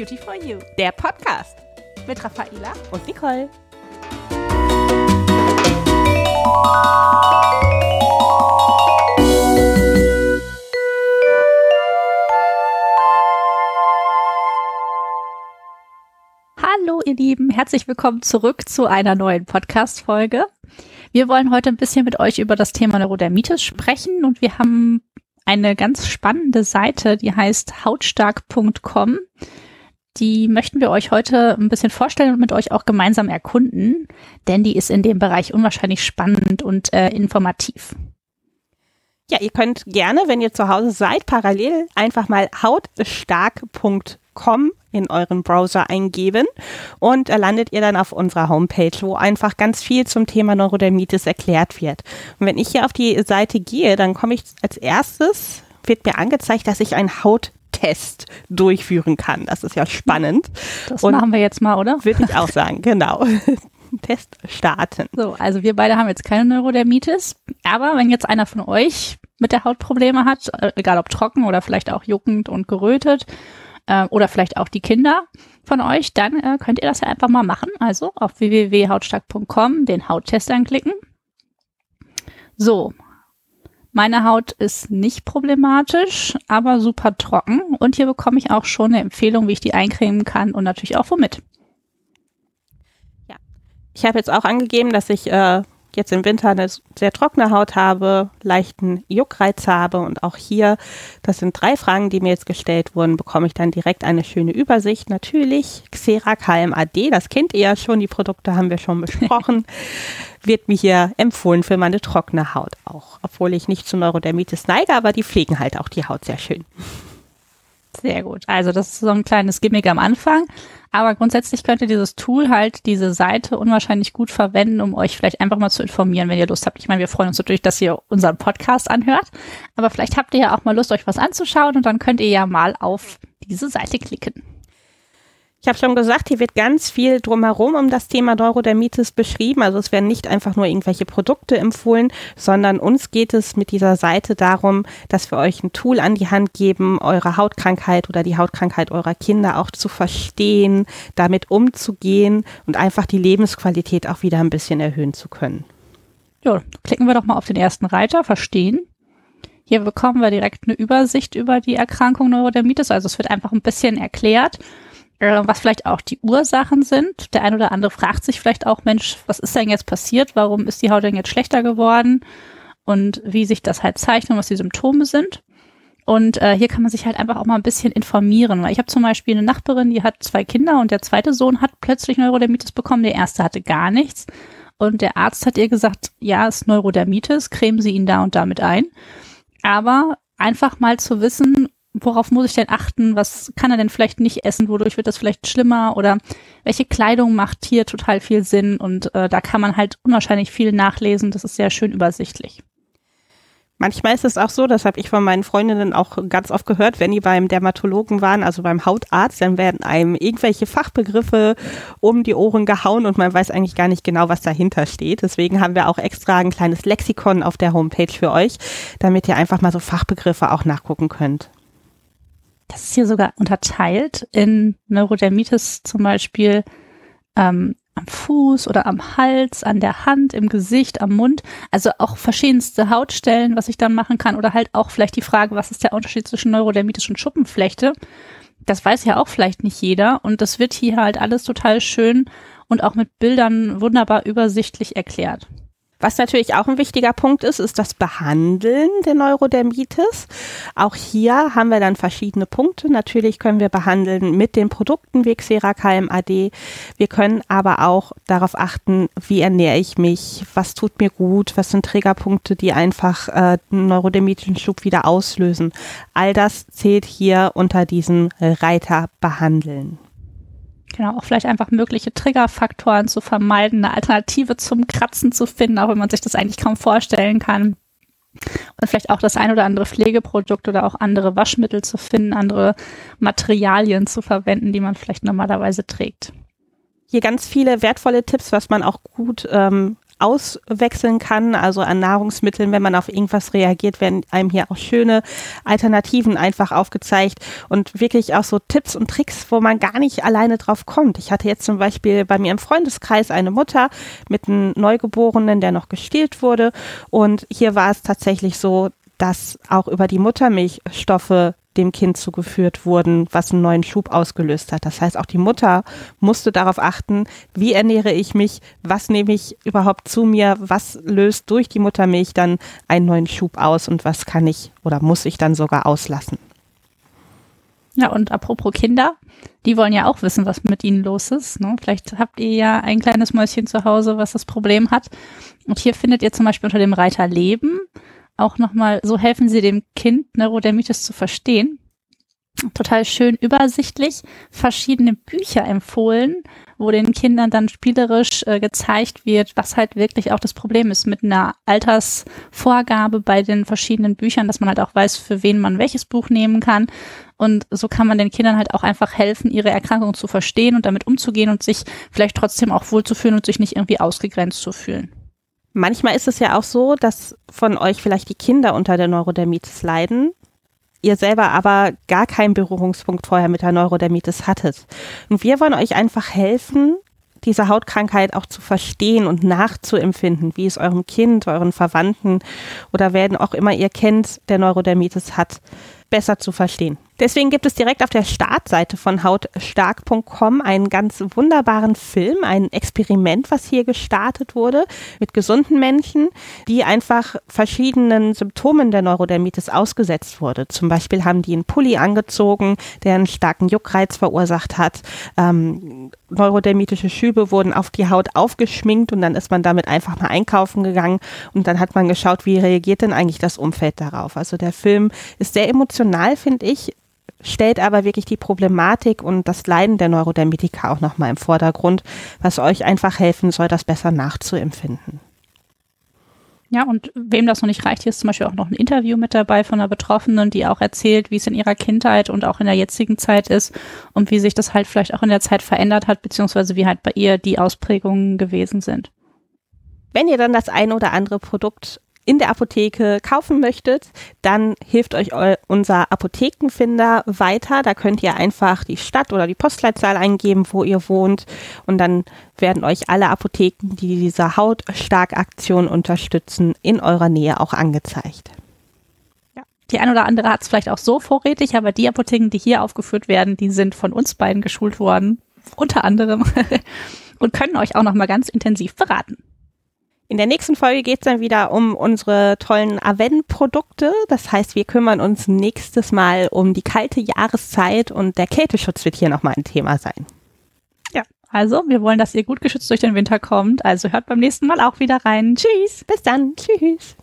Beauty for You, der Podcast mit Raffaela und Nicole. Hallo ihr Lieben, herzlich willkommen zurück zu einer neuen Podcast-Folge. Wir wollen heute ein bisschen mit euch über das Thema Neurodermitis sprechen und wir haben eine ganz spannende Seite, die heißt hautstark.com. Die möchten wir euch heute ein bisschen vorstellen und mit euch auch gemeinsam erkunden, denn die ist in dem Bereich unwahrscheinlich spannend und äh, informativ. Ja, ihr könnt gerne, wenn ihr zu Hause seid, parallel einfach mal hautstark.com in euren Browser eingeben und da landet ihr dann auf unserer Homepage, wo einfach ganz viel zum Thema Neurodermitis erklärt wird. Und wenn ich hier auf die Seite gehe, dann komme ich als erstes, wird mir angezeigt, dass ich einen Hauttest durchführen kann. Das ist ja spannend. Das und machen wir jetzt mal, oder? Würde ich auch sagen, genau. Test starten. So, also wir beide haben jetzt keine Neurodermitis, aber wenn jetzt einer von euch mit der Haut Probleme hat, äh, egal ob trocken oder vielleicht auch juckend und gerötet äh, oder vielleicht auch die Kinder von euch, dann äh, könnt ihr das ja einfach mal machen. Also auf www.hautstark.com den Hauttest anklicken. So, meine Haut ist nicht problematisch, aber super trocken. Und hier bekomme ich auch schon eine Empfehlung, wie ich die eincremen kann und natürlich auch womit. Ja, ich habe jetzt auch angegeben, dass ich äh, jetzt im Winter eine sehr trockene Haut habe, leichten Juckreiz habe und auch hier, das sind drei Fragen, die mir jetzt gestellt wurden, bekomme ich dann direkt eine schöne Übersicht. Natürlich Xera KMAD, das kennt ihr ja schon, die Produkte haben wir schon besprochen, wird mir hier empfohlen für meine trockene Haut auch, obwohl ich nicht zu Neurodermitis neige, aber die pflegen halt auch die Haut sehr schön. Sehr gut. Also das ist so ein kleines Gimmick am Anfang. Aber grundsätzlich könnt ihr dieses Tool halt, diese Seite unwahrscheinlich gut verwenden, um euch vielleicht einfach mal zu informieren, wenn ihr Lust habt. Ich meine, wir freuen uns natürlich, dass ihr unseren Podcast anhört. Aber vielleicht habt ihr ja auch mal Lust, euch was anzuschauen und dann könnt ihr ja mal auf diese Seite klicken. Ich habe schon gesagt, hier wird ganz viel drumherum um das Thema Neurodermitis beschrieben. Also es werden nicht einfach nur irgendwelche Produkte empfohlen, sondern uns geht es mit dieser Seite darum, dass wir euch ein Tool an die Hand geben, eure Hautkrankheit oder die Hautkrankheit eurer Kinder auch zu verstehen, damit umzugehen und einfach die Lebensqualität auch wieder ein bisschen erhöhen zu können. Ja, klicken wir doch mal auf den ersten Reiter, verstehen. Hier bekommen wir direkt eine Übersicht über die Erkrankung Neurodermitis. Also es wird einfach ein bisschen erklärt was vielleicht auch die Ursachen sind. Der ein oder andere fragt sich vielleicht auch, Mensch, was ist denn jetzt passiert? Warum ist die Haut denn jetzt schlechter geworden? Und wie sich das halt zeigt und was die Symptome sind. Und äh, hier kann man sich halt einfach auch mal ein bisschen informieren. Weil ich habe zum Beispiel eine Nachbarin, die hat zwei Kinder und der zweite Sohn hat plötzlich Neurodermitis bekommen, der erste hatte gar nichts. Und der Arzt hat ihr gesagt, ja, es ist Neurodermitis, cremen Sie ihn da und damit ein. Aber einfach mal zu wissen, worauf muss ich denn achten? Was kann er denn vielleicht nicht essen? Wodurch wird das vielleicht schlimmer? Oder welche Kleidung macht hier total viel Sinn? Und äh, da kann man halt unwahrscheinlich viel nachlesen. Das ist sehr schön übersichtlich. Manchmal ist es auch so, das habe ich von meinen Freundinnen auch ganz oft gehört, wenn die beim Dermatologen waren, also beim Hautarzt, dann werden einem irgendwelche Fachbegriffe um die Ohren gehauen und man weiß eigentlich gar nicht genau, was dahinter steht. Deswegen haben wir auch extra ein kleines Lexikon auf der Homepage für euch, damit ihr einfach mal so Fachbegriffe auch nachgucken könnt. Das ist hier sogar unterteilt in Neurodermitis zum Beispiel ähm, am Fuß oder am Hals, an der Hand, im Gesicht, am Mund. Also auch verschiedenste Hautstellen, was ich dann machen kann. Oder halt auch vielleicht die Frage, was ist der Unterschied zwischen Neurodermitis und Schuppenflechte? Das weiß ja auch vielleicht nicht jeder. Und das wird hier halt alles total schön und auch mit Bildern wunderbar übersichtlich erklärt. Was natürlich auch ein wichtiger Punkt ist, ist das Behandeln der Neurodermitis. Auch hier haben wir dann verschiedene Punkte. Natürlich können wir behandeln mit den Produkten wie Xera KMAD. Wir können aber auch darauf achten, wie ernähre ich mich, was tut mir gut, was sind Triggerpunkte, die einfach äh, neurodermitischen Schub wieder auslösen. All das zählt hier unter diesen Reiter behandeln. Genau, auch vielleicht einfach mögliche Triggerfaktoren zu vermeiden, eine Alternative zum Kratzen zu finden, auch wenn man sich das eigentlich kaum vorstellen kann. Und vielleicht auch das ein oder andere Pflegeprodukt oder auch andere Waschmittel zu finden, andere Materialien zu verwenden, die man vielleicht normalerweise trägt. Hier ganz viele wertvolle Tipps, was man auch gut ähm, auswechseln kann, also an Nahrungsmitteln, wenn man auf irgendwas reagiert, werden einem hier auch schöne Alternativen einfach aufgezeigt und wirklich auch so Tipps und Tricks, wo man gar nicht alleine drauf kommt. Ich hatte jetzt zum Beispiel bei mir im Freundeskreis eine Mutter mit einem Neugeborenen, der noch gestillt wurde und hier war es tatsächlich so, dass auch über die Muttermilchstoffe dem Kind zugeführt wurden, was einen neuen Schub ausgelöst hat. Das heißt, auch die Mutter musste darauf achten, wie ernähre ich mich, was nehme ich überhaupt zu mir, was löst durch die Muttermilch dann einen neuen Schub aus und was kann ich oder muss ich dann sogar auslassen. Ja, und apropos Kinder, die wollen ja auch wissen, was mit ihnen los ist. Ne? Vielleicht habt ihr ja ein kleines Mäuschen zu Hause, was das Problem hat. Und hier findet ihr zum Beispiel unter dem Reiter Leben auch nochmal, so helfen sie dem Kind, Neurodermitis zu verstehen. Total schön übersichtlich, verschiedene Bücher empfohlen, wo den Kindern dann spielerisch äh, gezeigt wird, was halt wirklich auch das Problem ist mit einer Altersvorgabe bei den verschiedenen Büchern, dass man halt auch weiß, für wen man welches Buch nehmen kann. Und so kann man den Kindern halt auch einfach helfen, ihre Erkrankung zu verstehen und damit umzugehen und sich vielleicht trotzdem auch wohlzufühlen und sich nicht irgendwie ausgegrenzt zu fühlen. Manchmal ist es ja auch so, dass von euch vielleicht die Kinder unter der Neurodermitis leiden, ihr selber aber gar keinen Berührungspunkt vorher mit der Neurodermitis hattet. Und wir wollen euch einfach helfen, diese Hautkrankheit auch zu verstehen und nachzuempfinden, wie es eurem Kind, euren Verwandten oder wer auch immer ihr kennt, der Neurodermitis hat, besser zu verstehen. Deswegen gibt es direkt auf der Startseite von hautstark.com einen ganz wunderbaren Film, ein Experiment, was hier gestartet wurde mit gesunden Menschen, die einfach verschiedenen Symptomen der Neurodermitis ausgesetzt wurde. Zum Beispiel haben die einen Pulli angezogen, der einen starken Juckreiz verursacht hat. Ähm, neurodermitische Schübe wurden auf die Haut aufgeschminkt und dann ist man damit einfach mal einkaufen gegangen und dann hat man geschaut, wie reagiert denn eigentlich das Umfeld darauf. Also der Film ist sehr emotional, finde ich stellt aber wirklich die Problematik und das Leiden der Neurodermitiker auch nochmal im Vordergrund, was euch einfach helfen soll, das besser nachzuempfinden. Ja, und wem das noch nicht reicht, hier ist zum Beispiel auch noch ein Interview mit dabei von einer Betroffenen, die auch erzählt, wie es in ihrer Kindheit und auch in der jetzigen Zeit ist und wie sich das halt vielleicht auch in der Zeit verändert hat, beziehungsweise wie halt bei ihr die Ausprägungen gewesen sind. Wenn ihr dann das ein oder andere Produkt in der Apotheke kaufen möchtet, dann hilft euch unser Apothekenfinder weiter. Da könnt ihr einfach die Stadt oder die Postleitzahl eingeben, wo ihr wohnt und dann werden euch alle Apotheken, die diese Hautstark-Aktion unterstützen, in eurer Nähe auch angezeigt. Ja. Die ein oder andere hat es vielleicht auch so vorrätig, aber die Apotheken, die hier aufgeführt werden, die sind von uns beiden geschult worden, unter anderem, und können euch auch noch mal ganz intensiv beraten. In der nächsten Folge geht es dann wieder um unsere tollen Aven-Produkte. Das heißt, wir kümmern uns nächstes Mal um die kalte Jahreszeit und der Kälteschutz wird hier nochmal ein Thema sein. Ja, also wir wollen, dass ihr gut geschützt durch den Winter kommt. Also hört beim nächsten Mal auch wieder rein. Tschüss. Bis dann. Tschüss.